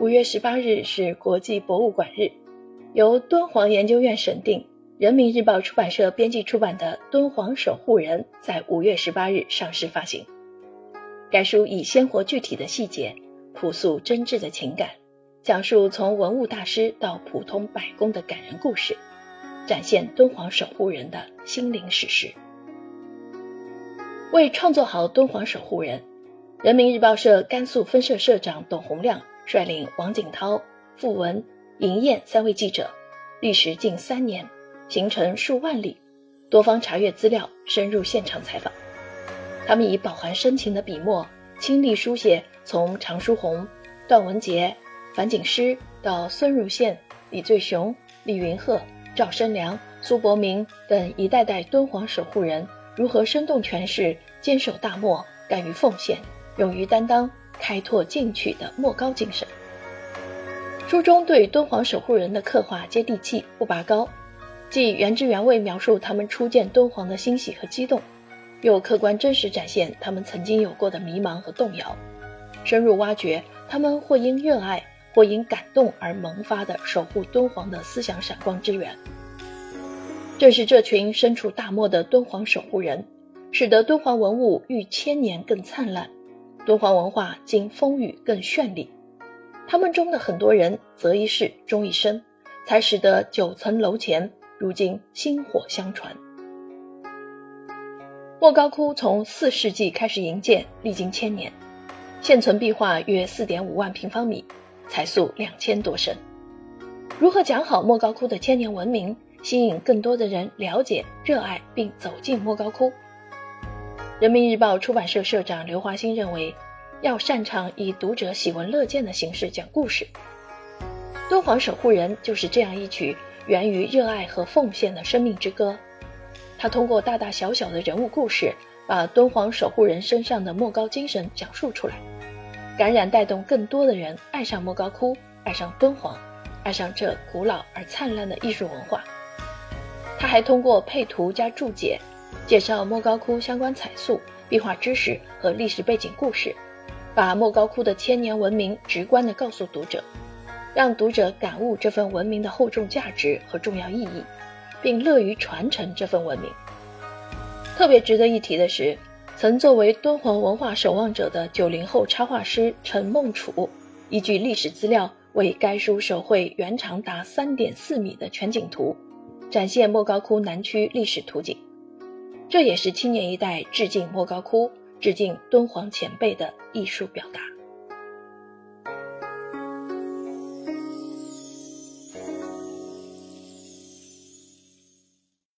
五月十八日是国际博物馆日，由敦煌研究院审定，人民日报出版社编辑出版的《敦煌守护人》在五月十八日上市发行。该书以鲜活具体的细节，朴素真挚的情感，讲述从文物大师到普通百工的感人故事，展现敦煌守护人的心灵史诗。为创作好《敦煌守护人》，人民日报社甘肃分社社长董洪亮。率领王景涛、傅文、尹燕三位记者，历时近三年，行程数万里，多方查阅资料，深入现场采访。他们以饱含深情的笔墨，亲力书写从常书鸿、段文杰、樊锦诗到孙汝宪、李醉雄、李云鹤、赵申良、苏伯明等一代代敦煌守护人，如何生动诠释坚守大漠、敢于奉献、勇于担当。开拓进取的莫高精神。书中对敦煌守护人的刻画接地气不拔高，既原汁原味描述他们初见敦煌的欣喜和激动，又客观真实展现他们曾经有过的迷茫和动摇，深入挖掘他们或因热爱或因感动而萌发的守护敦煌的思想闪光之源。正是这群身处大漠的敦煌守护人，使得敦煌文物愈千年更灿烂。敦煌文化经风雨更绚丽，他们中的很多人择一事终一生，才使得九层楼前如今薪火相传。莫高窟从四世纪开始营建，历经千年，现存壁画约四点五万平方米，彩塑两千多身。如何讲好莫高窟的千年文明，吸引更多的人了解、热爱并走进莫高窟？人民日报出版社社长刘华新认为，要擅长以读者喜闻乐见的形式讲故事。敦煌守护人就是这样一曲源于热爱和奉献的生命之歌。他通过大大小小的人物故事，把敦煌守护人身上的莫高精神讲述出来，感染带动更多的人爱上莫高窟，爱上敦煌，爱上这古老而灿烂的艺术文化。他还通过配图加注解。介绍莫高窟相关彩塑、壁画知识和历史背景故事，把莫高窟的千年文明直观地告诉读者，让读者感悟这份文明的厚重价值和重要意义，并乐于传承这份文明。特别值得一提的是，曾作为敦煌文化守望者的九零后插画师陈梦楚，依据历史资料为该书手绘原长达三点四米的全景图，展现莫高窟南区历史图景。这也是青年一代致敬莫高窟、致敬敦煌前辈的艺术表达。